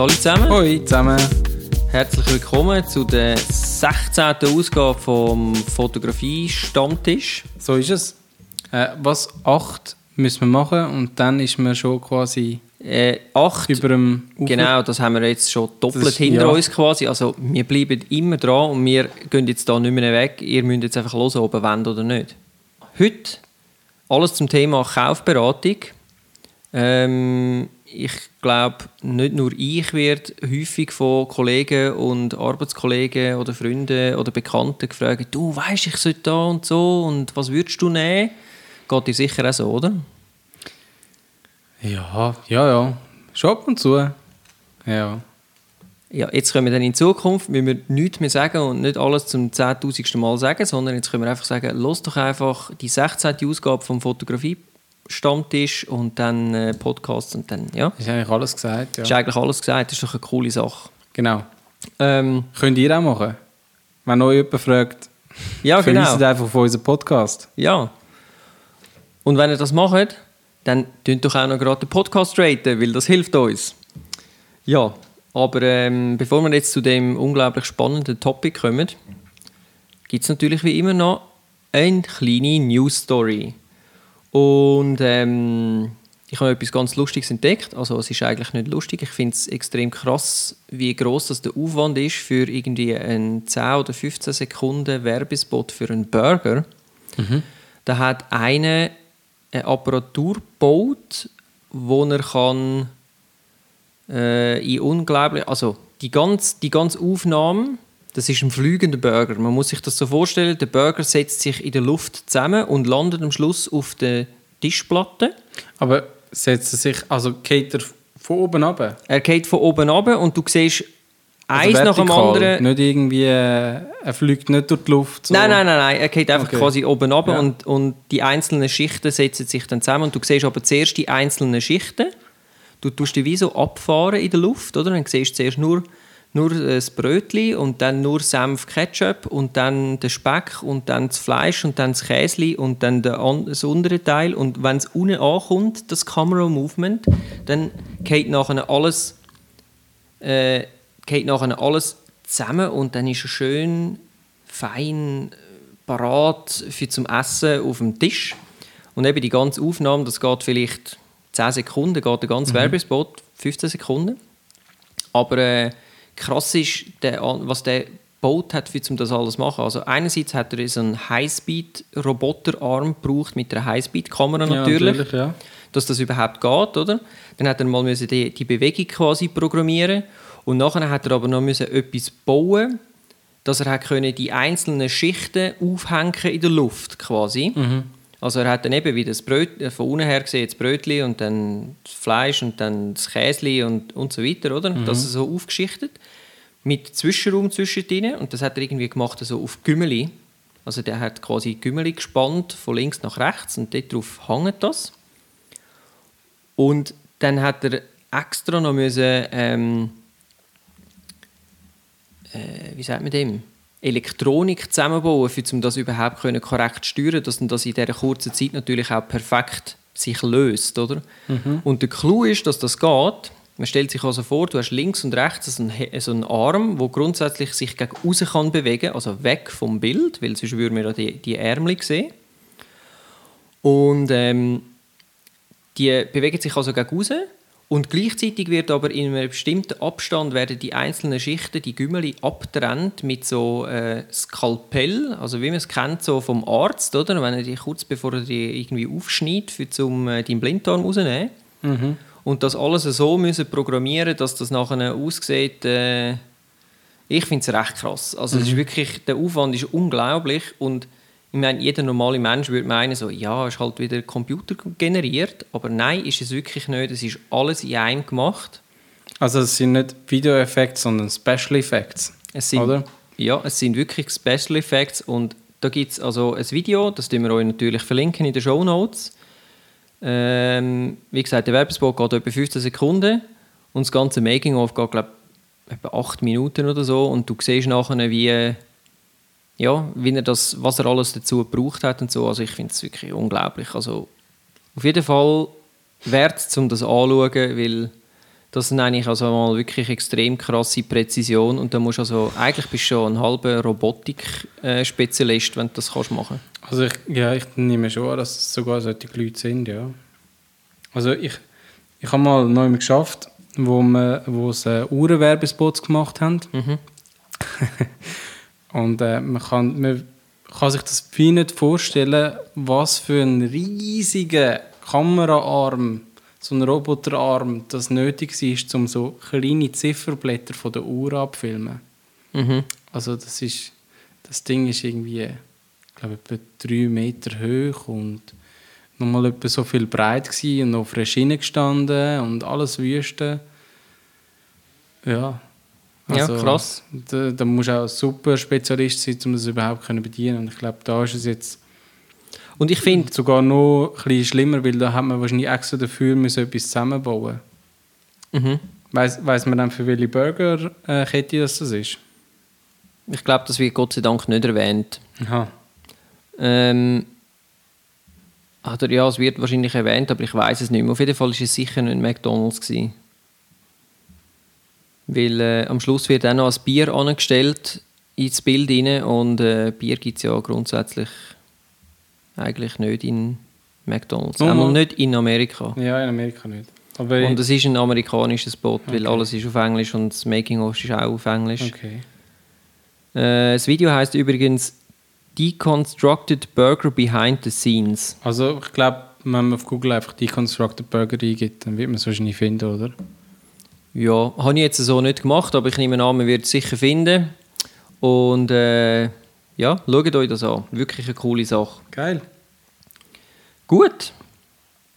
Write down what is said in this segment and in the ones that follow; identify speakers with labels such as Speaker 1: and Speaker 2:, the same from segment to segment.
Speaker 1: Hallo zusammen.
Speaker 2: Hoi zusammen.
Speaker 1: Herzlich willkommen zu der 16. Ausgabe vom Fotografie-Stammtisch.
Speaker 2: So ist es. Äh, was acht müssen wir machen und dann ist man schon quasi
Speaker 1: Äh, acht,
Speaker 2: über dem Ufer.
Speaker 1: genau, das haben wir jetzt schon doppelt
Speaker 2: ist-
Speaker 1: hinter
Speaker 2: ja.
Speaker 1: uns quasi. Also wir bleiben immer dran und wir gehen jetzt da nicht mehr weg. Ihr müsst jetzt einfach hören, ob ihr wollt oder nicht. Heute alles zum Thema Kaufberatung. Ähm, ich glaube, nicht nur ich werde häufig von Kollegen und Arbeitskollegen oder Freunden oder Bekannten gefragt, du weißt, ich sollte da und so und was würdest du nehmen? Geht dir sicher auch so, oder?
Speaker 2: Ja, ja, ja. Schon ab und zu. Ja.
Speaker 1: Ja, jetzt können wir dann in Zukunft, müssen wir nichts mehr sagen und nicht alles zum 10.000. Mal sagen, sondern jetzt können wir einfach sagen, los doch einfach die 16. Ausgabe vom Fotografie-Stammtisch und dann äh, Podcast und dann, ja.
Speaker 2: Ist eigentlich alles gesagt.
Speaker 1: Ist
Speaker 2: Ja.
Speaker 1: eigentlich alles gesagt, das ist doch eine coole Sache.
Speaker 2: Genau.
Speaker 1: Ähm,
Speaker 2: Könnt ihr auch machen. Wenn euch jemand fragt,
Speaker 1: ja, genau.
Speaker 2: einfach auf unseren Podcast.
Speaker 1: Ja. Und wenn ihr das macht, dann tönt doch auch noch gerade den Podcast raten, weil das hilft uns. Ja, aber ähm, bevor wir jetzt zu dem unglaublich spannenden Topic kommen, gibt es natürlich wie immer noch eine kleine News Story. Und ähm, ich habe etwas ganz Lustiges entdeckt. Also es ist eigentlich nicht lustig. Ich finde es extrem krass, wie groß das der Aufwand ist für irgendwie einen 10 oder 15 Sekunden Werbespot für einen Burger. Da hat einer eine Apparatur gebaut, wo er kann äh, in unglaublich, also die ganze, die ganze Aufnahme, das ist ein fliegender Burger. Man muss sich das so vorstellen, der Burger setzt sich in der Luft zusammen und landet am Schluss auf der Tischplatte.
Speaker 2: Aber setzt er sich, also geht er von oben ab?
Speaker 1: Er geht von oben ab und du siehst eins
Speaker 2: also
Speaker 1: nach dem anderen.
Speaker 2: Nicht irgendwie, äh, er fliegt nicht durch die Luft. So.
Speaker 1: Nein, nein, nein, nein. Er geht einfach
Speaker 2: Okay.
Speaker 1: quasi oben ab
Speaker 2: Ja.
Speaker 1: und, und die einzelnen Schichten setzen sich dann zusammen. Und du siehst aber zuerst die einzelnen Schichten. Du tust die wie so abfahren in der Luft, oder? Dann siehst du zuerst nur, nur das Brötchen und dann nur Senf, Ketchup und dann der Speck und dann das Fleisch und dann das Käsli und dann das untere Teil. Und wenn es unten ankommt, das Camera-Movement, dann geht nachher alles äh, geht nachher alles zusammen und dann ist er schön fein äh, parat für zum Essen auf dem Tisch. Und eben die ganze Aufnahme, das geht vielleicht 10 Sekunden, geht der ganze Werbespot 15 Sekunden. Aber äh, krass ist, der, was der gebaut hat, um das alles zu machen. Also einerseits hat er so einen Highspeed-Roboterarm gebraucht mit einer Highspeed-Kamera
Speaker 2: Ja,
Speaker 1: natürlich
Speaker 2: natürlich, ja.
Speaker 1: dass das überhaupt geht, oder? Dann hat er mal müssen die, die Bewegung quasi programmieren und nachher hat er aber noch müssen etwas bauen, dass er hat können die einzelnen Schichten aufhängen in der Luft quasi. Also er hat dann eben wie das Bröt, äh, von unten her gesehen das Brötchen und dann das Fleisch und dann das Käsli und, und so weiter, oder? Das ist so aufgeschichtet mit Zwischenraum zwischendrin und das hat er irgendwie gemacht so auf Gümmeli. Also der hat quasi Gümmeli gespannt von links nach rechts und dort drauf hängt das. Und dann hat er extra noch müssen, ähm, äh, wie sagt man dem? Elektronik zusammenbauen, für, um das überhaupt können korrekt zu steuern, dass das in dieser kurzen Zeit natürlich auch perfekt sich löst, oder? Und der Clou ist, dass das geht. Man stellt sich also vor, du hast links und rechts so einen, so einen Arm, wo grundsätzlich sich gegen außen kann bewegen, also weg vom Bild, weil sonst würden wir die, die Ärmel sehen. Und ähm, die bewegen sich also gegen raus und gleichzeitig wird aber in einem bestimmten Abstand werden die einzelnen Schichten, die Gümmeli, abtrennt mit so äh, Skalpell, also wie man es kennt so vom Arzt, oder? Wenn er die kurz bevor er die irgendwie aufschneidet, für zum äh, deinen Blinddarm rausnehmen. Und das alles so müssen programmieren, dass das nachher aussieht. Äh, ich finde es recht krass. Also es ist wirklich, der Aufwand ist unglaublich und ich meine, jeder normale Mensch würde meinen, so, ja, ist halt wieder Computer generiert, aber nein, ist es wirklich nicht. Es ist alles in einem gemacht.
Speaker 2: Also es sind nicht Video-Effekte, sondern Special Effects.
Speaker 1: Es sind,
Speaker 2: Oder?
Speaker 1: Ja, es sind wirklich Special Effects und da gibt es also ein Video, das wir euch natürlich verlinken in den Show Notes. Ähm, wie gesagt, der Werbespot geht etwa 15 Sekunden und das ganze Making-of geht, glaube ich, etwa 8 Minuten oder so und du siehst nachher, wie, ja, wie er das, was er alles dazu gebraucht hat und so. Also ich finde es wirklich unglaublich. Also auf jeden Fall wert, um das anzuschauen, weil Das sind eigentlich also mal wirklich extrem krasse Präzision und da musst also, eigentlich bist du schon ein halber Robotik-Spezialist, wenn du das kannst machen
Speaker 2: Also ich, ja, ich nehme schon an, dass es sogar solche Leute sind, ja. Also ich, ich habe mal neu geschafft, wo, wir, wo sie Uhrenwerbespots gemacht haben.
Speaker 1: Mhm.
Speaker 2: Und äh, man, kann, man kann sich das wie nicht vorstellen, was für ein riesiger Kameraarm, so ein Roboterarm, das nötig ist, um so kleine Zifferblätter von der Uhr abzufilmen.
Speaker 1: Mhm.
Speaker 2: Also das ist, das Ding ist irgendwie, ich glaube, etwa drei Meter hoch und nochmal etwa so viel breit gewesen und auf einer Schiene gestanden und alles Wüste. Ja.
Speaker 1: Ja, krass.
Speaker 2: Da, da musst du auch ein super Spezialist sein, um das überhaupt zu bedienen. Und ich glaube, da ist es jetzt
Speaker 1: Und ich finde,
Speaker 2: sogar noch ein bisschen schlimmer, weil da hat man wahrscheinlich extra dafür müssen etwas zusammenbauen.
Speaker 1: mhm.
Speaker 2: Weiss, weiss man dann, für welche Burgerkette das das ist?
Speaker 1: ich glaube, das wird Gott sei Dank nicht erwähnt.
Speaker 2: Aha.
Speaker 1: Ähm, oder ja, es wird wahrscheinlich erwähnt, aber ich weiß es nicht mehr. Auf jeden Fall war es sicher nicht McDonalds. Gewesen. Weil äh, am Schluss wird auch noch ein Bier angestellt ins Bild rein und äh, Bier gibt es ja grundsätzlich eigentlich nicht in McDonalds. Einmal
Speaker 2: mal-
Speaker 1: nicht in Amerika.
Speaker 2: Ja, in Amerika nicht. Aber
Speaker 1: Und es ist ein amerikanisches weil
Speaker 2: Okay.
Speaker 1: alles ist auf Englisch und das Making-of ist auch auf Englisch.
Speaker 2: okay.
Speaker 1: Äh, das Video heißt übrigens Deconstructed Burger Behind the Scenes.
Speaker 2: Also ich glaube, wenn man auf Google einfach Deconstructed Burger eingibt, dann wird man es wahrscheinlich finden, oder?
Speaker 1: Ja, habe ich jetzt so nicht gemacht, aber ich nehme an, man wird es sicher finden. Und äh, ja, schaut euch das an. Wirklich eine coole Sache.
Speaker 2: Geil.
Speaker 1: Gut.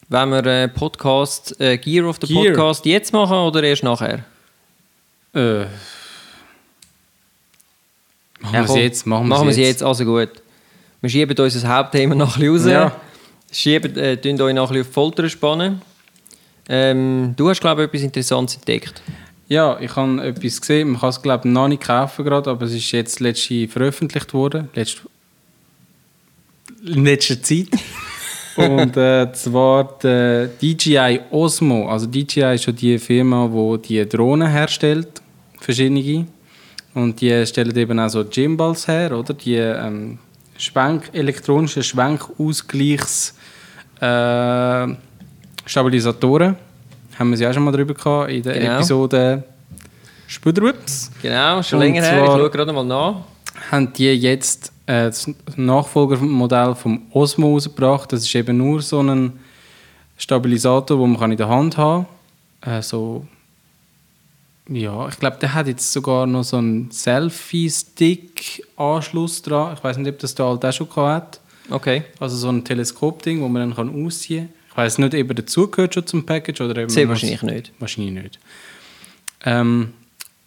Speaker 1: Wenn wir äh, Podcast, äh, Gear of the
Speaker 2: Gear.
Speaker 1: Podcast jetzt machen oder erst nachher?
Speaker 2: Äh. Machen
Speaker 1: Ja,
Speaker 2: wir es jetzt. Machen,
Speaker 1: Machen wir es jetzt. Also gut. Wir schieben unser Hauptthema noch ein bisschen raus.
Speaker 2: Ja.
Speaker 1: Schieben, äh, euch noch ein bisschen auf die Folter spannen. Ähm, du hast, glaube ich, etwas Interessantes entdeckt.
Speaker 2: Ja, ich habe etwas gesehen. Man kann es, glaube ich, noch nicht kaufen gerade, aber es ist jetzt letzte veröffentlicht worden. Letzt in letzter Zeit. Und äh, zwar der DJI Osmo. Also DJI ist schon die Firma, die die Drohnen herstellt, verschiedene. Und die stellen eben auch so Gimbals her, oder? Die ähm, Schwenk, elektronischen Schwenkausgleichs äh, Stabilisatoren. Haben wir sie auch schon mal drüber gehabt in der
Speaker 1: Genau.
Speaker 2: Episode Spudrups.
Speaker 1: Genau, schon
Speaker 2: Und
Speaker 1: länger her. Ich schaue gerade mal nach.
Speaker 2: Haben die jetzt äh, das Nachfolgermodell vom Osmo rausgebracht. Das ist eben nur so ein Stabilisator, den man kann in der Hand haben kann. Äh, so ja, ich glaube, der hat jetzt sogar noch so einen Selfie-Stick-Anschluss dran. Ich weiß nicht, ob das der alte auch schon gehabt hat.
Speaker 1: Okay.
Speaker 2: Also so ein Teleskop-Ding, wo man dann kann ausziehen kann. Ich weiß nicht, ob er dazugehört schon zum Package oder eben
Speaker 1: Sehr wahrscheinlich nicht.
Speaker 2: Wahrscheinlich nicht. Ähm,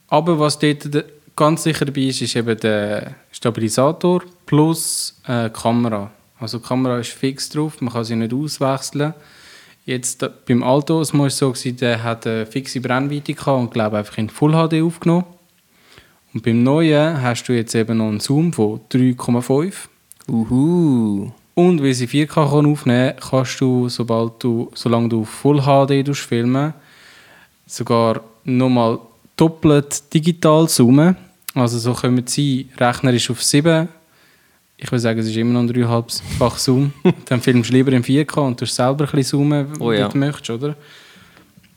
Speaker 2: aber was dort ganz sicher dabei ist, ist eben der Stabilisator plus äh, Kamera. Also die Kamera ist fix drauf, man kann sie nicht auswechseln. Jetzt da, beim Alto es so, gewesen, der hat eine fixe Brennweite gehabt und glaube einfach in Full HD aufgenommen. Und beim neuen hast du jetzt eben noch einen Zoom von 3,5.
Speaker 1: Uhu.
Speaker 2: Und weil sie 4K kann aufnehmen kann, kannst du, sobald du, solange du Full HD filmen, sogar nochmal doppelt digital zoomen. Also so kommen sie rechnerisch auf 7. Ich würde sagen, es ist immer noch ein 3,5-fach Zoom. Dann filmst du lieber in 4K und tust selber ein bisschen zoomen,
Speaker 1: Oh
Speaker 2: wie
Speaker 1: ja.
Speaker 2: du möchtest, oder?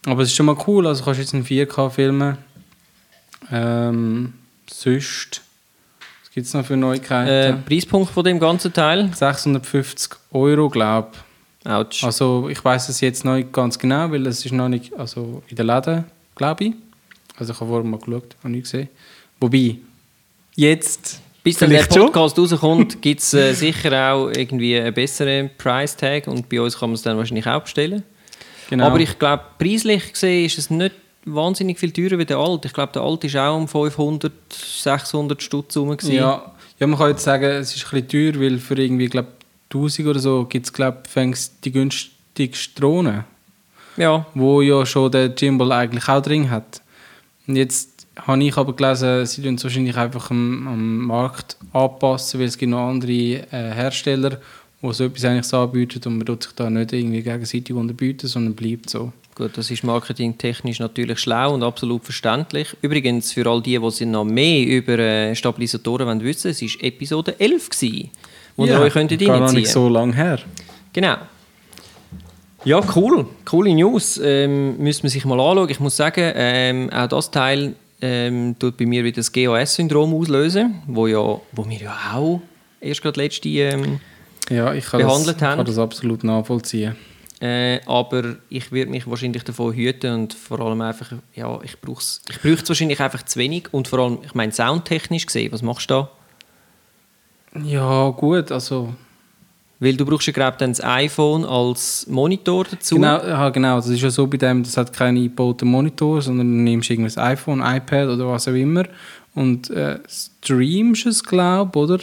Speaker 2: Aber es ist schon mal cool, also kannst jetzt in 4K filmen. Ähm, sonst, was gibt es noch für
Speaker 1: Äh,
Speaker 2: Neuigkeiten?
Speaker 1: Preispunkt von dem ganzen Teil?
Speaker 2: 650 Euro, glaube ich.
Speaker 1: Autsch.
Speaker 2: Also ich weiß es jetzt noch nicht ganz genau, weil es ist noch nicht also in den Läden, glaube ich. Also ich habe vorher mal geschaut, habe nicht gesehen. Wobei, jetzt
Speaker 1: Bis dann der
Speaker 2: vielleicht schon.
Speaker 1: Podcast rauskommt, gibt es äh, sicher auch irgendwie einen besseren Price-Tag und bei uns kann man es dann wahrscheinlich auch bestellen.
Speaker 2: Genau.
Speaker 1: Aber ich glaube, preislich gesehen ist es nicht wahnsinnig viel teurer wie der alte. Ich glaube, der alte war auch um 500, 600 Stutz rum. gewesen.
Speaker 2: ja, ja, man kann jetzt sagen, es ist ein bisschen teuer, weil für irgendwie, glaube 1000 oder so gibt es, glaube ich, die günstigste Drohne,
Speaker 1: ja.
Speaker 2: wo ja schon der Gimbal eigentlich auch drin hat. Und jetzt habe ich aber gelesen, sie tun es wahrscheinlich einfach am, am Markt anpassen, weil es gibt noch andere äh, Hersteller, die so etwas eigentlich so anbieten und man tut sich da nicht irgendwie gegenseitig unterbieten, sondern bleibt so.
Speaker 1: Gut, das ist marketingtechnisch natürlich schlau und absolut verständlich. Übrigens, für all die, die noch mehr über äh, Stabilisatoren wollen wissen es war Episode 11, gewesen, wo
Speaker 2: ja,
Speaker 1: ihr euch könntet
Speaker 2: gar
Speaker 1: reinziehen
Speaker 2: nicht so lange her.
Speaker 1: Genau. Ja, cool. Coole News. Ähm, müsste man sich mal anschauen. Ich muss sagen, ähm, auch das Teil ähm, tut bei mir wieder das GAS-Syndrom auslösen, wo, ja, wo wir ja auch erst gerade letzte ähm,
Speaker 2: Ja, ich kann,
Speaker 1: Behandelt
Speaker 2: das, ich
Speaker 1: haben.
Speaker 2: kann das absolut nachvollziehen.
Speaker 1: Äh, aber ich würde mich wahrscheinlich davon hüten und vor allem einfach, ja, ich brauche es ich brauche es wahrscheinlich einfach zu wenig und vor allem, ich meine, soundtechnisch gesehen, was machst du da?
Speaker 2: Ja, gut, also...
Speaker 1: Weil du brauchst ja, glaube dann das iPhone als Monitor dazu.
Speaker 2: Genau, ja, genau, das ist ja so bei dem, das hat keinen eingebauten Monitor, sondern du nimmst irgendwie ein iPhone, iPad oder was auch immer und äh, streamst es, glaube ich, oder?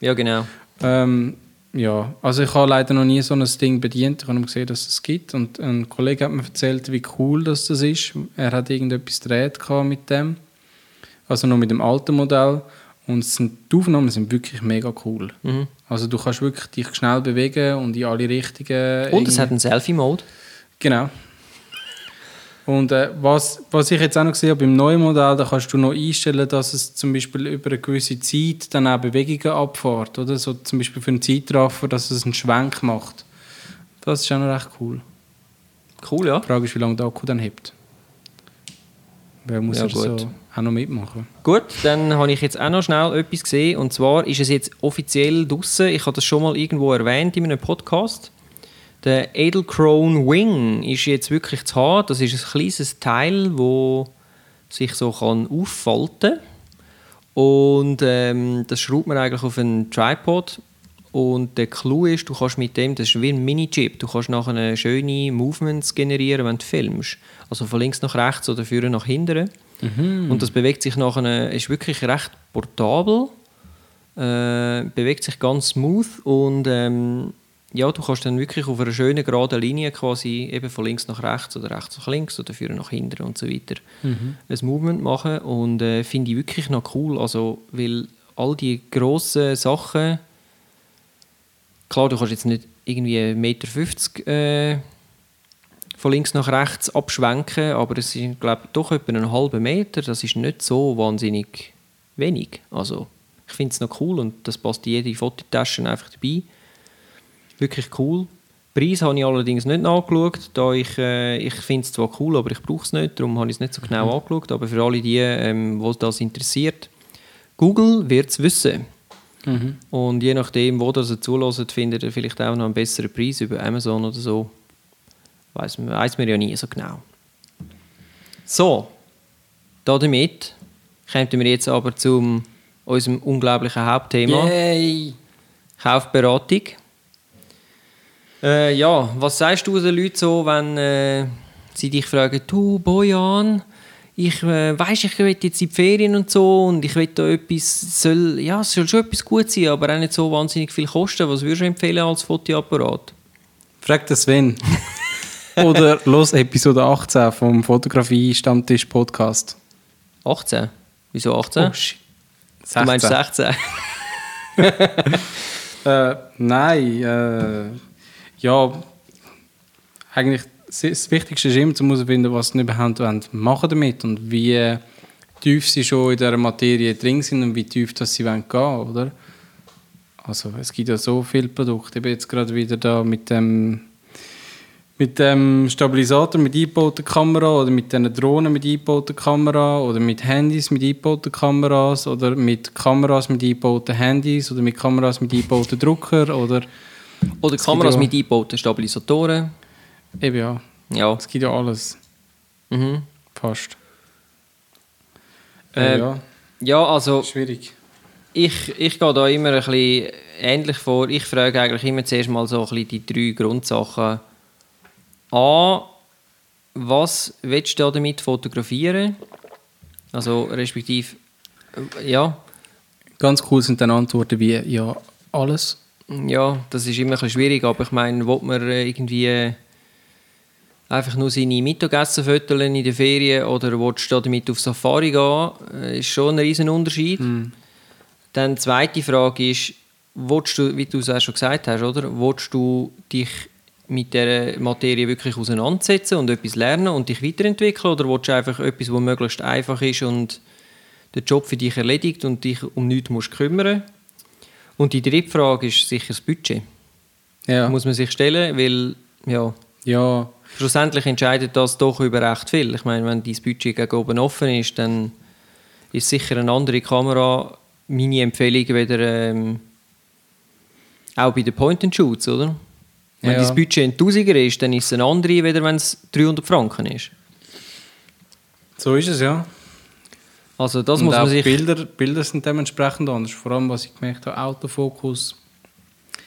Speaker 1: Ja, genau.
Speaker 2: Ähm, ja, also ich habe leider noch nie so ein Ding bedient. Ich habe nur gesehen, dass es gibt. Und ein Kollege hat mir erzählt, wie cool das, das ist. Er hat irgendetwas gedreht mit dem. Also noch mit dem alten Modell. Und die Aufnahmen sind wirklich mega cool.
Speaker 1: Mhm.
Speaker 2: Also du kannst wirklich dich schnell bewegen und in alle Richtungen.
Speaker 1: Und es hat einen Selfie-Mode.
Speaker 2: Genau. Und äh, was, was ich jetzt auch noch gesehen habe, beim neuen Modell, da kannst du noch einstellen, dass es zum Beispiel über eine gewisse Zeit dann auch Bewegungen abfährt, oder? So zum Beispiel für einen Zeitraffer, dass es einen Schwenk macht. Das ist auch noch recht cool.
Speaker 1: Cool, ja.
Speaker 2: Die Frage ist, wie lange der Akku dann hebt. Wer muss
Speaker 1: Ja, gut.
Speaker 2: so auch noch mitmachen?
Speaker 1: Gut, dann habe ich jetzt auch noch schnell etwas gesehen. Und zwar ist es jetzt offiziell draussen. Ich habe das schon mal irgendwo erwähnt in einem Podcast. Der Edelkrone Wing ist jetzt wirklich zu haben. Das ist ein kleines Teil, wo sich so kann auffalten und ähm, das schraubt man eigentlich auf einen Tripod und der Clou ist, du kannst mit dem, das ist wie ein Mini-Chip, du kannst nachher schöne Movements generieren, wenn du filmst. Also von links nach rechts oder vorne nach hinten. Und das bewegt sich nachher, ist wirklich recht portabel, äh, bewegt sich ganz smooth und ähm, ja, du kannst dann wirklich auf einer schönen geraden Linie quasi eben von links nach rechts oder rechts nach links oder vorne nach hinten und so weiter ein Movement machen und äh, finde ich wirklich noch cool, also weil all die grossen Sachen klar, du kannst jetzt nicht irgendwie 1,50 Meter äh, von links nach rechts abschwenken, aber es sind, glaube ich, doch etwa einen halben Meter. Das ist nicht so wahnsinnig wenig. Also, ich finde es noch cool und das passt in jede Fototasche einfach dabei. Wirklich cool. Preis habe ich allerdings nicht nachgeschaut, da ich, äh, ich finde es zwar cool, aber ich brauche es nicht, darum habe ich es nicht so genau angeschaut. Aber für alle die, ähm, wo das interessiert, Google wird es wissen. Und je nachdem, wo das ihr zulässt, findet ihr vielleicht auch noch einen besseren Preis über Amazon oder so. Weiß man, weiss man ja nie so genau. So, damit kommen wir jetzt aber zu unserem unglaublichen Hauptthema.
Speaker 2: Yay!
Speaker 1: Kaufberatung. Äh, ja, was sagst du den Leuten so, wenn äh, sie dich fragen, du Bojan, ich äh, weiß, ich will jetzt in die Ferien und so und ich will da etwas, soll, ja, es soll schon etwas gut sein, aber auch nicht so wahnsinnig viel kosten. Was würdest du empfehlen als Fotoapparat?
Speaker 2: Frag den Sven. Oder los Episode 18 vom Fotografie-Stammtisch-Podcast.
Speaker 1: 18? Wieso 18?
Speaker 2: Oh, shit.
Speaker 1: du meinst 16?
Speaker 2: Äh, nein, äh, ja, eigentlich das- Wichtigste ist immer zu herausfinden, was sie überhaupt wollen machen damit und wie tief sie schon in dieser Materie drin sind und wie tief das sie wollen gehen, oder? Also es gibt ja so viele Produkte. Ich bin jetzt gerade wieder da mit dem mit dem Stabilisator mit eingebauter Kamera oder mit den Drohnen mit eingebauter Kamera oder mit Handys mit eingebauten Kameras oder mit Kameras mit eingebauten Handys oder mit Kameras mit eingebauten Drucker oder
Speaker 1: Oder
Speaker 2: gibt
Speaker 1: Kameras
Speaker 2: ja-
Speaker 1: mit eingebauten Stabilisatoren?
Speaker 2: eben ja,
Speaker 1: Ja.
Speaker 2: es gibt ja alles,
Speaker 1: Mhm.
Speaker 2: fast. Äh,
Speaker 1: Ähm,
Speaker 2: ja,
Speaker 1: Ja, also
Speaker 2: schwierig.
Speaker 1: ich, ich gehe da immer ein bisschen ähnlich vor. Ich frage eigentlich immer zuerst mal so ein bisschen die drei Grundsachen. A, was willst du da damit fotografieren? Also respektive, äh, ja,
Speaker 2: Ganz cool sind dann Antworten wie ja, alles.
Speaker 1: Ja, das ist immer ein bisschen schwierig, aber ich meine, will man äh, irgendwie äh, einfach nur seine Mittagessen föteln in der Ferien oder willst du da damit auf Safari gehen, äh, ist schon ein riesen Unterschied. Dann die zweite Frage ist, willst du, wie du es auch schon gesagt hast, oder? Willst du dich mit dieser Materie wirklich auseinandersetzen und etwas lernen und dich weiterentwickeln? Oder willst du einfach etwas, das möglichst einfach ist und den Job für dich erledigt und dich um nichts musst kümmern Und die dritte Frage ist sicher das Budget.
Speaker 2: Ja.
Speaker 1: Muss man sich stellen, weil ja,
Speaker 2: Ja,
Speaker 1: schlussendlich entscheidet das doch über recht viel. Ich meine, wenn dein Budget gegen oben offen ist, dann ist sicher eine andere Kamera meine Empfehlung wieder ähm, auch bei den Point-and-Shoots, oder? Wenn
Speaker 2: Ja.
Speaker 1: dein Budget ein Tausiger ist, dann ist es eine andere, wieder wenn es 300 Franken ist.
Speaker 2: so ist es, ja.
Speaker 1: Also das
Speaker 2: und
Speaker 1: muss man sich...
Speaker 2: Bilder, Bilder sind dementsprechend anders. Vor allem, was ich gemerkt habe, Autofokus.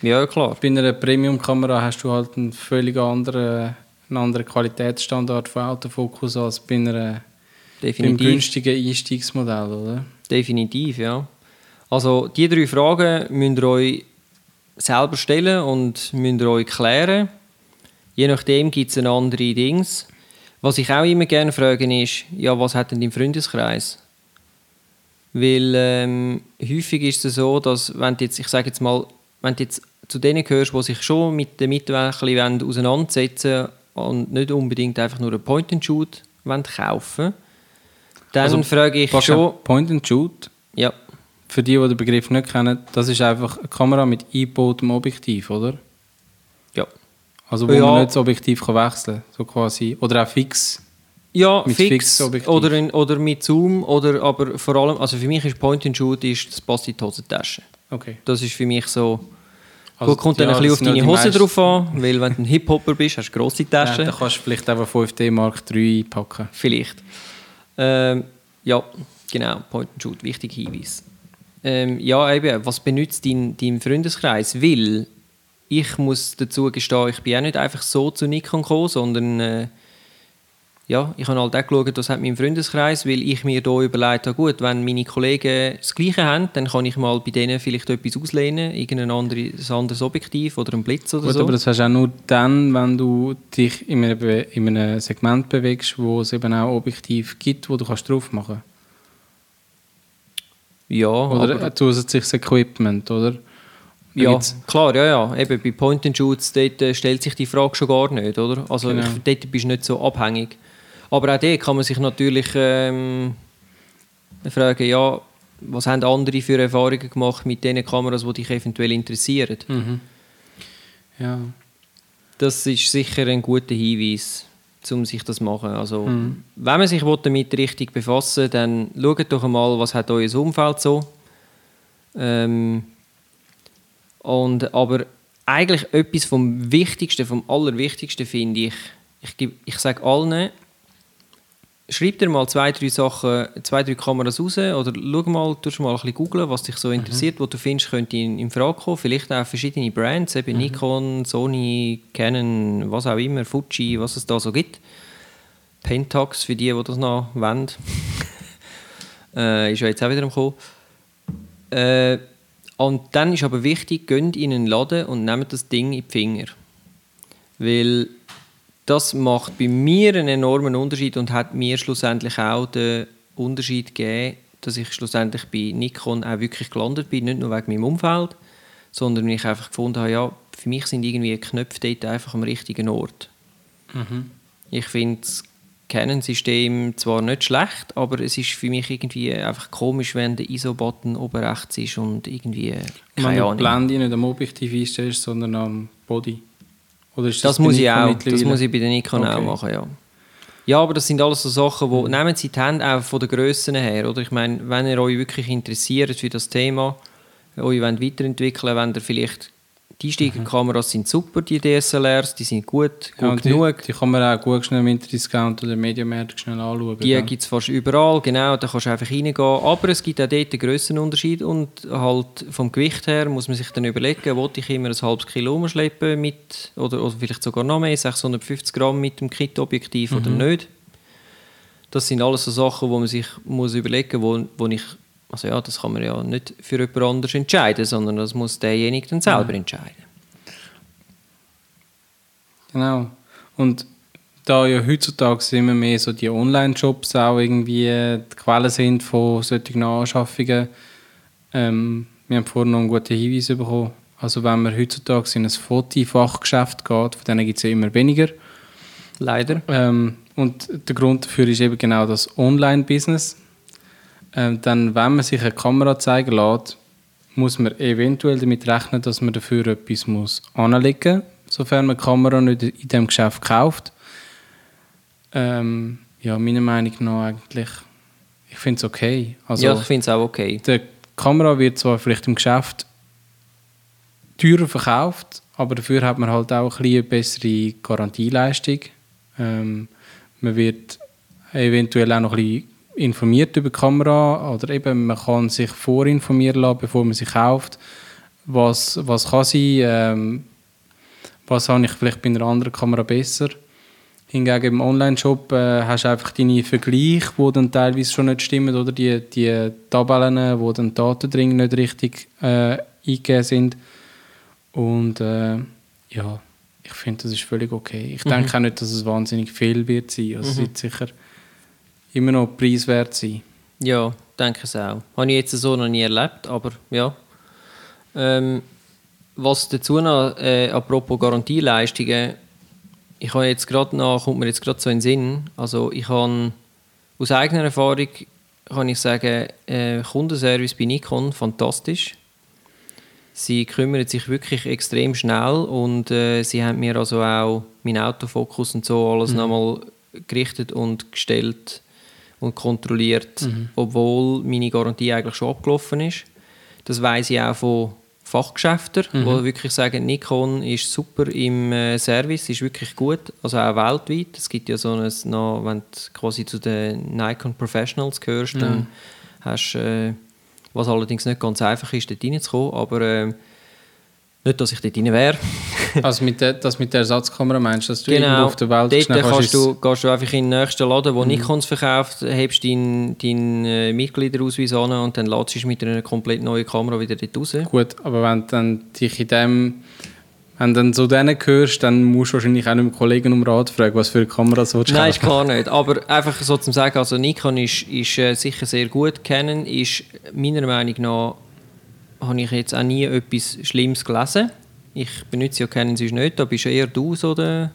Speaker 1: Ja, klar.
Speaker 2: Bei einer Premium-Kamera hast du halt einen völlig anderen, einen anderen Qualitätsstandard von Autofokus als bei, einer,
Speaker 1: Definitiv.
Speaker 2: günstigen Einstiegsmodell, oder?
Speaker 1: Definitiv, ja. Also die drei Fragen müsst ihr euch selber stellen und müsst ihr euch klären. Je nachdem gibt es andere Dings. Was ich auch immer gerne frage ist, ja, was hat denn dein Freundeskreis? Weil ähm, häufig ist es so, dass wenn du jetzt, ich sage jetzt mal, wenn du jetzt zu denen gehörst, die sich schon mit den wollen auseinandersetzen und nicht unbedingt einfach nur einen Point-and-Shoot kaufen dann
Speaker 2: Also,
Speaker 1: frage ich schon...
Speaker 2: Point and Shoot,
Speaker 1: Ja,
Speaker 2: für die, die den Begriff nicht kennen, das ist einfach eine Kamera mit eingebautem Objektiv, oder?
Speaker 1: ja.
Speaker 2: Also wo
Speaker 1: Ja.
Speaker 2: man nicht das Objektiv kann wechseln kann, so quasi. Oder auch fix.
Speaker 1: Ja,
Speaker 2: Mit
Speaker 1: fix
Speaker 2: Fixobjektiv.
Speaker 1: oder, in, oder mit Zoom oder aber vor allem, also für mich ist Point and Shoot ist, das passt in die Hosentasche.
Speaker 2: Okay.
Speaker 1: Das ist für mich so.
Speaker 2: Also,
Speaker 1: Gut, kommt
Speaker 2: ja,
Speaker 1: dann ein bisschen auf deine
Speaker 2: ja die
Speaker 1: Hose drauf an, weil wenn du ein Hip-Hopper bist, hast du grosse
Speaker 2: Ja,
Speaker 1: Taschen.
Speaker 2: da kannst du vielleicht einfach 5D Mark III einpacken.
Speaker 1: Vielleicht. Ähm, ja, genau, Point and Shoot, wichtiger Hinweis. Ähm, ja, eben, was benutzt dein, dein Freundeskreis? Weil ich muss dazu gestehen, ich bin auch nicht einfach so zu Nikon gekommen, sondern äh, ja, ich habe halt auch geschaut, was hat mein Freundeskreis, weil ich mir da überlegt habe, gut, wenn meine Kollegen das Gleiche haben, dann kann ich mal bei denen vielleicht etwas auslehnen, irgendein anderes, anderes Objektiv oder einen Blitz oder
Speaker 2: Gut,
Speaker 1: so.
Speaker 2: aber das hast du auch nur dann, wenn du dich in einem, in einem Segment bewegst, wo es eben auch Objektiv gibt, wo du kannst drauf machen
Speaker 1: ja,
Speaker 2: Oder
Speaker 1: aber-
Speaker 2: zusätzliches Equipment, oder?
Speaker 1: Ja, klar, ja, ja. Eben bei Point and Shoots dort, äh, stellt sich die Frage schon gar nicht, oder? Also
Speaker 2: Genau.
Speaker 1: ich, dort bist du nicht so abhängig. Aber auch dort kann man sich natürlich ähm, fragen, ja, was haben andere für Erfahrungen gemacht mit den Kameras, die dich eventuell interessieren?
Speaker 2: Mhm. Ja.
Speaker 1: Das ist sicher ein guter Hinweis, um sich das zu machen. Also,
Speaker 2: Mhm.
Speaker 1: wenn man sich damit richtig befassen will, dann schaut doch einmal, was hat euer Umfeld so. Ähm, und, aber eigentlich etwas vom Wichtigsten, vom Allerwichtigsten finde ich, ich, ich sage allen, schreib dir mal zwei, drei Sachen, zwei, drei Kameras raus oder schau mal, tust mal ein bisschen googlen, was dich so interessiert, was du findest, könnte in, in Frage kommen. Vielleicht auch verschiedene Brands, eben Nikon, Sony, Canon, was auch immer, Fuji, was es da so gibt. Pentax, für die, die das noch wollen. äh, ist ja jetzt auch wieder am Kommen. Äh, und dann ist aber wichtig, geht in einen Laden und nehmt das Ding in die Finger. Weil das macht bei mir einen enormen Unterschied und hat mir schlussendlich auch den Unterschied gegeben, dass ich schlussendlich bei Nikon auch wirklich gelandet bin, nicht nur wegen meinem Umfeld, sondern weil ich einfach gefunden habe, ja, für mich sind irgendwie Knöpfe dort einfach am richtigen Ort. Ich finde das Canon-System zwar nicht schlecht, aber es ist für mich irgendwie einfach komisch, wenn der ISO-Button oben rechts ist und irgendwie,
Speaker 2: Wenn
Speaker 1: keine
Speaker 2: du die
Speaker 1: Ahnung.
Speaker 2: Blende nicht am Objektiv einstellst, sondern am Body.
Speaker 1: Das,
Speaker 2: bei
Speaker 1: muss ich auch. Das muss ich bei den Nikon auch
Speaker 2: Okay.
Speaker 1: machen, ja. Ja, aber das sind alles so Sachen, wo nehmen Sie die Hände auch von den Grössen her, oder? Ich meine, wenn ihr euch wirklich interessiert für das Thema, euch wollt weiterentwickeln, wenn ihr vielleicht die Einsteigerkameras sind super, die DSLRs, die sind gut, gut
Speaker 2: Ja,
Speaker 1: genug.
Speaker 2: Die, die kann man auch gut schnell im Interdiscount oder Mediamarkt schnell anschauen.
Speaker 1: Die
Speaker 2: ja.
Speaker 1: gibt es fast überall, genau, da kannst du einfach reingehen. Aber es gibt auch dort einen Grössenunterschied und halt vom Gewicht her muss man sich dann überlegen, wollte ich immer ein halbes Kilo umschleppen mit, oder, oder vielleicht sogar noch mehr, 650 Gramm mit dem Kit-Objektiv oder nicht. Das sind alles so Sachen, wo man sich muss überlegen muss, wo, wo ich, also ja, das kann man ja nicht für jemand anders entscheiden, sondern das muss derjenige dann selber entscheiden.
Speaker 2: Genau. Und da ja heutzutage immer mehr so die Online-Shops auch irgendwie die Quellen sind von solchen Anschaffungen, ähm, wir haben vorhin noch einen guten Hinweis bekommen. Also wenn man heutzutage in ein Fotofachgeschäft geht, von denen gibt es ja immer weniger.
Speaker 1: Leider.
Speaker 2: Ähm, und der Grund dafür ist eben genau das Online-Business. Ähm, dann, wenn man sich eine Kamera zeigen lässt, muss man eventuell damit rechnen, dass man dafür etwas muss anlegen muss, sofern man die Kamera nicht in diesem Geschäft kauft. Ähm, ja, meiner Meinung nach eigentlich, ich finde es okay. Also,
Speaker 1: ja, ich finde es auch okay.
Speaker 2: Die Kamera wird zwar vielleicht im Geschäft teurer verkauft, aber dafür hat man halt auch ein eine bessere Garantieleistung. Ähm, man wird eventuell auch noch ein bisschen informiert über die Kamera oder eben man kann sich vorinformieren lassen, bevor man sie kauft. Was, was kann sie, ähm, was habe ich vielleicht bei einer anderen Kamera besser. Hingegen im Online-Shop äh, hast du einfach deine Vergleiche, die dann teilweise schon nicht stimmen oder die, die Tabellen, wo dann die Daten drin nicht richtig äh, eingegeben sind. Und äh, ja, ich finde, das ist völlig okay. Ich mhm. denke auch nicht, dass es wahnsinnig viel wird sein. Also mhm. es wird sicher immer noch preiswert sein.
Speaker 1: Ja, denke es auch. Habe ich jetzt so noch nie erlebt, aber ja. Ähm, was dazu noch, äh, apropos Garantieleistungen, ich habe jetzt gerade noch, kommt mir jetzt gerade so in den Sinn, also ich habe aus eigener Erfahrung kann ich sagen, äh, Kundenservice bei Nikon fantastisch. Sie kümmern sich wirklich extrem schnell und äh, sie haben mir also auch meinen Autofokus und so alles mhm. nochmal gerichtet und gestellt und kontrolliert, mhm. obwohl meine Garantie eigentlich schon abgelaufen ist. Das weiß ich auch von Fachgeschäften, mhm. die wirklich sagen, Nikon ist super im äh, Service, ist wirklich gut, also auch weltweit. Es gibt ja so ein, noch, wenn du quasi zu den Nikon Professionals gehörst, mhm. dann hast du äh, was allerdings nicht ganz einfach ist, dort reinzukommen, aber äh, nicht, dass ich dort rein wäre.
Speaker 2: also mit der, das mit der Ersatzkamera meinst du, dass du
Speaker 1: genau,
Speaker 2: irgendwo auf der Welt
Speaker 1: dort kannst, kannst du, gehst du einfach in den nächsten Laden, wo mhm. Nikons verkauft, hebst deinen dein, äh, Mitgliederausweis an und dann ladest du mit einer komplett neuen Kamera wieder dort raus.
Speaker 2: Gut, aber wenn du dann dich in dem wenn du dann zu denen gehörst, dann musst du wahrscheinlich auch nicht mit Kollegen um Rat fragen, was für eine Kamera so
Speaker 1: Nein, ist klar nicht. Aber einfach so zu sagen, also Nikon ist, ist äh, sicher sehr gut. Canon ist meiner Meinung nach, habe ich jetzt auch nie etwas Schlimmes gelesen. Ich benutze ja Canon sonst nicht, da bist eher du so der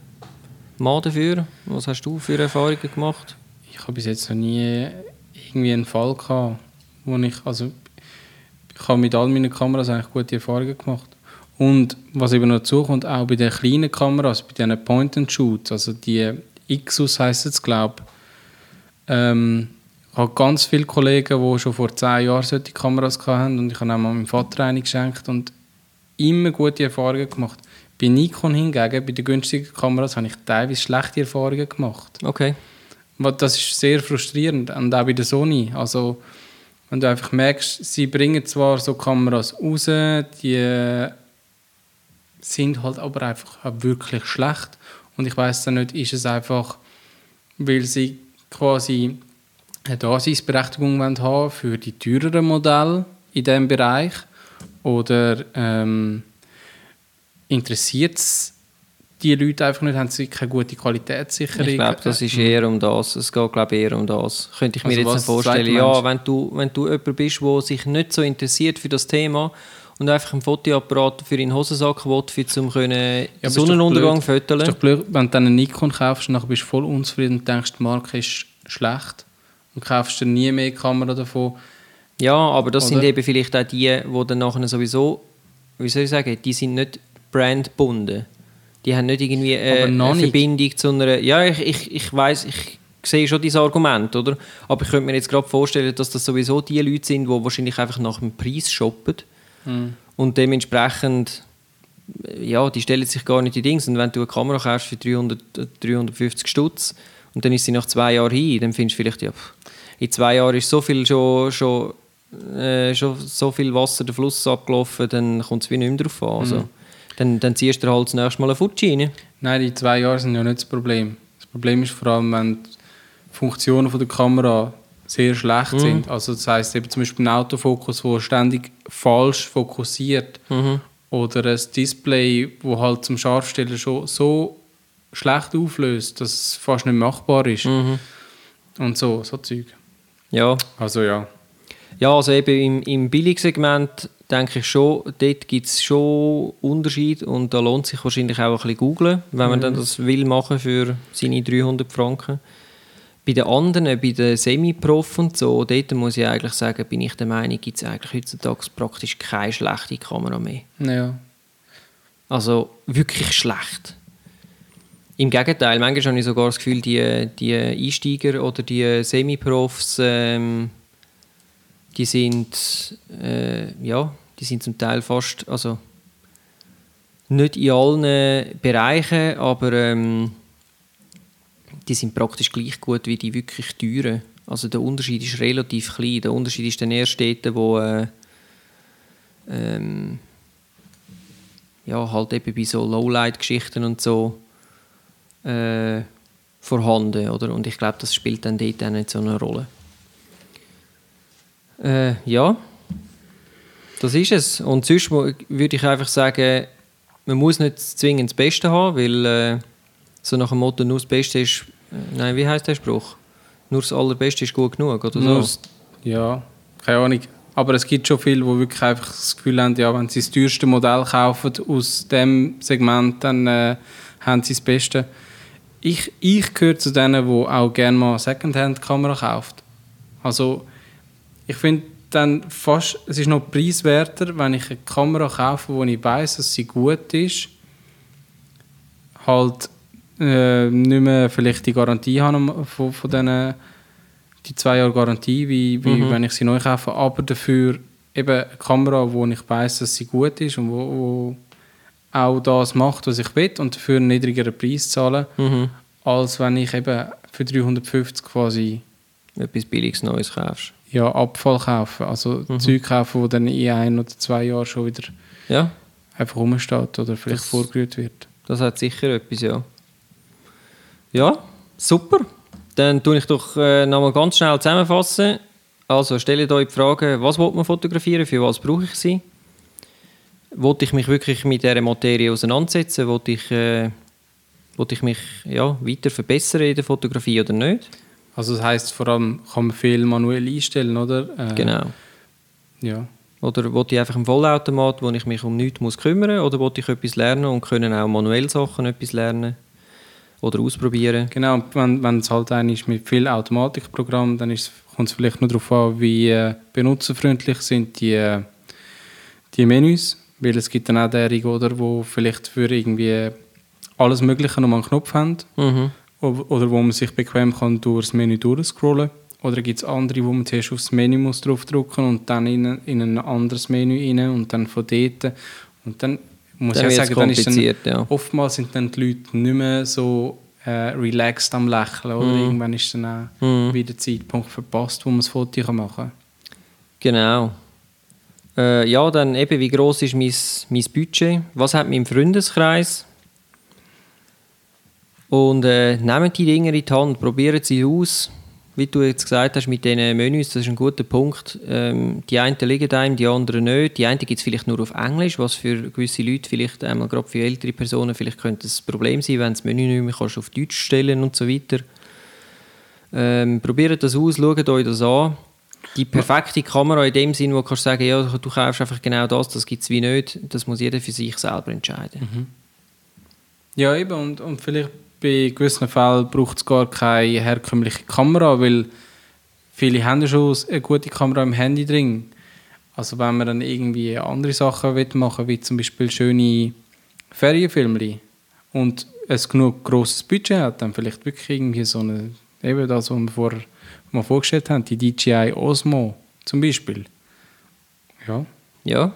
Speaker 1: Mann dafür. Was hast du für Erfahrungen gemacht?
Speaker 2: Ich habe bis jetzt noch nie irgendwie einen Fall gehabt, wo ich, also ich habe mit all meinen Kameras eigentlich gute Erfahrungen gemacht. Und was eben noch dazu auch bei den kleinen Kameras, bei diesen Point-and-Shoot, also die Xus heisst es, glaube ich, ähm, habe ganz viele Kollegen, die schon vor zehn Jahren solche Kameras hatten und ich habe auch mal meinem Vater eine geschenkt und immer gute Erfahrungen gemacht. Bei Nikon hingegen, bei den günstigen Kameras, habe ich teilweise schlechte Erfahrungen gemacht.
Speaker 1: Okay.
Speaker 2: Das ist sehr frustrierend und auch bei der Sony. Also, wenn du einfach merkst, sie bringen zwar so Kameras raus, die sind halt aber einfach wirklich schlecht. Und ich weiß dann nicht, ist es einfach, weil sie quasi eine Daseinsberechtigung haben für die teureren Modelle in diesem Bereich oder ähm, interessiert es die Leute einfach nicht, haben sie keine gute Qualitätssicherung.
Speaker 1: Ich glaube, das ist eher um das. Es geht glaube ich, eher um das. Könnte ich mir also jetzt vorstellen. Ja, wenn du, wenn du jemand bist, der sich nicht so interessiert für das Thema und einfach einen Fotoapparat für den Hosensack will, für zum können ja, Sonnenuntergang fotografieren.
Speaker 2: Ist doch blöd, wenn du dann einen Nikon kaufst, dann bist du voll unzufrieden und denkst, die Marke ist schlecht und kaufst dann nie mehr Kamera davon.
Speaker 1: Ja, aber das Oder? sind eben vielleicht auch die, die dann nachher sowieso, wie soll ich sagen, die sind nicht brandgebunden. Die haben nicht irgendwie äh, eine nicht. Verbindung zu einer... Ja, ich, ich, ich weiß ich sehe schon dieses Argument, oder? Aber ich könnte mir jetzt gerade vorstellen, dass das sowieso die Leute sind, die wahrscheinlich einfach nach dem Preis shoppen Mhm. Und dementsprechend, ja, die stellen sich gar nicht die Dinge. Und wenn du eine Kamera kaufst für 300, 350 Stutz und dann ist sie nach zwei Jahren hin, dann findest du vielleicht, ja, in zwei Jahren ist so viel schon, schon, äh, schon so viel Wasser den Fluss abgelaufen, dann kommt es wie nicht mehr drauf an. Also, mhm. dann, dann ziehst du halt das nächste Mal eine Fuji rein.
Speaker 2: Nein, die zwei Jahre sind ja nicht das Problem. Das Problem ist vor allem, wenn die Funktionen von der Kamera sehr schlecht mhm. sind. Also das heißt eben zum Beispiel ein Autofokus, wo ständig falsch fokussiert mhm. oder ein Display, wo halt zum Scharfstellen schon so schlecht auflöst, dass es fast nicht machbar ist. Mhm. Und so, so Zeug.
Speaker 1: Ja.
Speaker 2: Also ja.
Speaker 1: Ja, also eben im, im Billigsegment denke ich schon, dort gibt es schon Unterschied und da lohnt sich wahrscheinlich auch ein bisschen googeln, wenn man dann das will machen für seine 300 Franken. Bei den anderen, bei den Semi-Prof und so, dort muss ich eigentlich sagen, bin ich der Meinung, gibt es eigentlich heutzutage praktisch keine schlechte Kamera mehr.
Speaker 2: Ja.
Speaker 1: Also wirklich schlecht. Im Gegenteil, manchmal habe ich sogar das Gefühl, die, die Einsteiger oder die Semi-Profs, ähm, die sind, äh, ja, die sind zum Teil fast, also nicht in allen Bereichen, aber ähm, die sind praktisch gleich gut wie die wirklich teuren. Also der Unterschied ist relativ klein. Der Unterschied ist dann erst dort, wo äh, ähm, ja, halt eben bei so Lowlight-Geschichten und so äh, vorhanden, oder? Und ich glaube, das spielt dann dort auch nicht so eine Rolle. Äh, ja, das ist es. Und sonst würde ich einfach sagen, man muss nicht zwingend das Beste haben, weil äh, so nach dem Motto, nur das Beste ist, äh, nein, wie heißt der Spruch? Nur das Allerbeste ist gut genug, oder so?
Speaker 2: Nur- Ja, keine Ahnung. Aber es gibt schon viele, die wirklich einfach das Gefühl haben, ja, wenn sie das teuerste Modell kaufen aus dem Segment, dann äh, haben sie das Beste. Ich, ich gehöre zu denen, die auch gerne mal eine Secondhand-Kamera kauft. Also ich finde dann fast, es ist noch preiswerter, wenn ich eine Kamera kaufe, wo ich weiß, dass sie gut ist, halt äh, nicht mehr vielleicht die Garantie habe von, von diesen die zwei Jahre Garantie, wie, wie
Speaker 1: Mhm.
Speaker 2: wenn ich sie neu kaufe, aber dafür eben eine Kamera, wo ich weiß, dass sie gut ist und wo, wo auch das macht, was ich will und dafür einen niedrigeren Preis zahlen,
Speaker 1: Mhm.
Speaker 2: als wenn ich eben für 350 quasi
Speaker 1: Etwas Billiges Neues kaufst.
Speaker 2: ja, Abfall kaufe, also
Speaker 1: Mhm.
Speaker 2: Zeug kaufe, wo dann in ein oder zwei Jahren schon wieder
Speaker 1: Ja,
Speaker 2: einfach rumsteht oder vielleicht
Speaker 1: Das-
Speaker 2: vorgerührt wird.
Speaker 1: das hat sicher etwas, ja. Ja, super. Dann tue ich doch äh, nochmal ganz schnell zusammenfassen. Also stellt euch die Frage, was will man fotografieren, für was brauche ich sie? Wollte ich mich wirklich mit dieser Materie auseinandersetzen? Wollte ich, äh, wollte ich mich ja, weiter verbessern in der Fotografie oder nicht?
Speaker 2: Also das heißt vor allem kann man viel manuell einstellen, oder? Äh,
Speaker 1: Genau.
Speaker 2: Ja.
Speaker 1: Oder wollte ich einfach einen Vollautomat, wo ich mich um nichts muss kümmern muss? Oder wollte ich etwas lernen und können auch manuell Sachen etwas lernen? Oder ausprobieren?
Speaker 2: Genau, wenn, wenn es halt ein ist mit viel Automatikprogramm, dann ist, kommt es vielleicht nur darauf an, wie äh, benutzerfreundlich sind die, äh, die Menüs. Weil es gibt dann auch derige, oder, wo vielleicht für irgendwie alles Mögliche mal einen Knopf haben.
Speaker 1: Mhm.
Speaker 2: Oder wo man sich bequem kann durch das Menü durchscrollen Oder gibt es andere, wo man zuerst aufs Menü muss draufdrücken und dann in, in ein anderes Menü rein und dann von dort. Und dann muss
Speaker 1: Dann
Speaker 2: ich sagen, dann ist dann,
Speaker 1: ja.
Speaker 2: oftmals sind dann die Leute nicht mehr so äh, relaxed am Lächeln. Oder
Speaker 1: Mhm.
Speaker 2: irgendwann ist dann auch
Speaker 1: Mhm.
Speaker 2: wieder der Zeitpunkt verpasst, wo man das Foto kann machen kann.
Speaker 1: Genau. Äh, ja, dann eben, wie groß ist mein, mein Budget? Was hat mein Freundeskreis? Und äh, nehmt die Dinge in die Hand, probiert sie aus. Wie du jetzt gesagt hast, mit diesen Menüs, das ist ein guter Punkt. Ähm, die einen liegen einem, die anderen nicht. Die einen gibt es vielleicht nur auf Englisch, was für gewisse Leute, vielleicht einmal gerade für ältere Personen, vielleicht könnte das ein Problem sein, wenn das Menü nicht mehr kannst auf Deutsch stellen und so weiter. Ähm, probiert das aus, schaut euch das an. Die perfekte Kamera in dem Sinn, wo du sagen, ja, du kaufst einfach genau das, das gibt es wie nicht, das muss jeder für sich selber entscheiden.
Speaker 2: Ja, eben. Und, und vielleicht bei gewissen Fällen braucht es gar keine herkömmliche Kamera, weil viele haben schon eine gute Kamera im Handy drin. Also wenn man dann irgendwie andere Sachen will machen wie zum Beispiel schöne Ferienfilme und es genug grosses Budget hat, dann vielleicht wirklich irgendwie so eine, eben das, was wir vorher mal vorgestellt haben, die DJI Osmo zum Beispiel. Ja.
Speaker 1: Ja,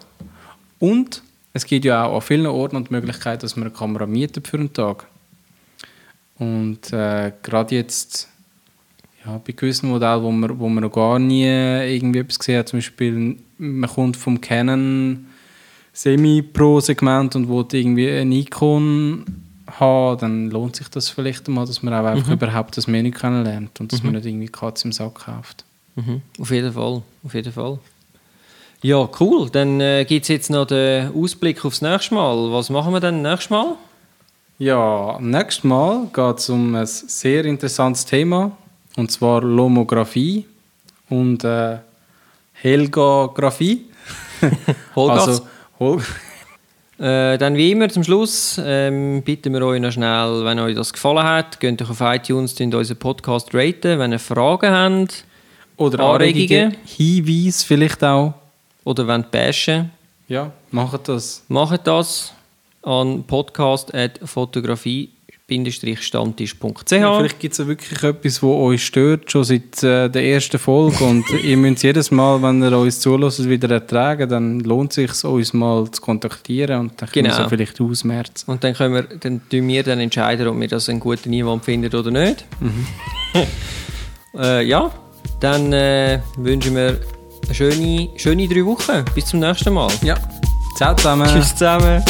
Speaker 2: Und es gibt ja auch an vielen Orten und die Möglichkeit, dass man eine Kamera mietet für einen Tag. Und äh, gerade jetzt ja, bei gewissen Modellen, wo man, wo man noch gar nie irgendwie etwas gesehen hat, zum Beispiel man kommt vom Canon Semi-Pro-Segment und will irgendwie ein Nikon haben, dann lohnt sich das vielleicht mal, dass man auch einfach überhaupt das Menü kennenlernt und dass man nicht irgendwie Katze im Sack kauft.
Speaker 1: mhm. auf jeden Fall, auf jeden Fall. Ja, cool. Dann äh, gibt es jetzt noch den Ausblick aufs nächste Mal. Was machen wir dann nächstes Mal?
Speaker 2: Ja, nächstes Mal geht es um ein sehr interessantes Thema, und zwar Lomographie und äh, Helgographie.
Speaker 1: Vollgas.
Speaker 2: Also, hol
Speaker 1: Äh, dann wie immer zum Schluss ähm, bitten wir euch noch schnell, wenn euch das gefallen hat, geht doch auf iTunes unseren Podcast raten. Wenn ihr Fragen habt
Speaker 2: oder
Speaker 1: Anregungen.
Speaker 2: Anregungen, Hinweise vielleicht auch.
Speaker 1: oder wollt bashen,
Speaker 2: Ja, macht das.
Speaker 1: macht das an podcast.fotografie-stammtisch.ch.
Speaker 2: Ja, vielleicht gibt es ja wirklich etwas, was euch stört, schon seit äh, der ersten Folge. Und ihr müsst jedes Mal, wenn ihr uns zulässt, wieder ertragen, dann lohnt es sich, uns mal zu kontaktieren und dann können wir
Speaker 1: Genau.
Speaker 2: es vielleicht ausmerzen.
Speaker 1: Und dann können wir, dann tun wir dann entscheiden, ob wir das einen guten Einwand finden oder nicht. äh, ja, dann äh, wünschen wir eine schöne, schöne drei Wochen. Bis zum nächsten Mal.
Speaker 2: Ja, ciao zusammen.
Speaker 1: Tschüss zusammen.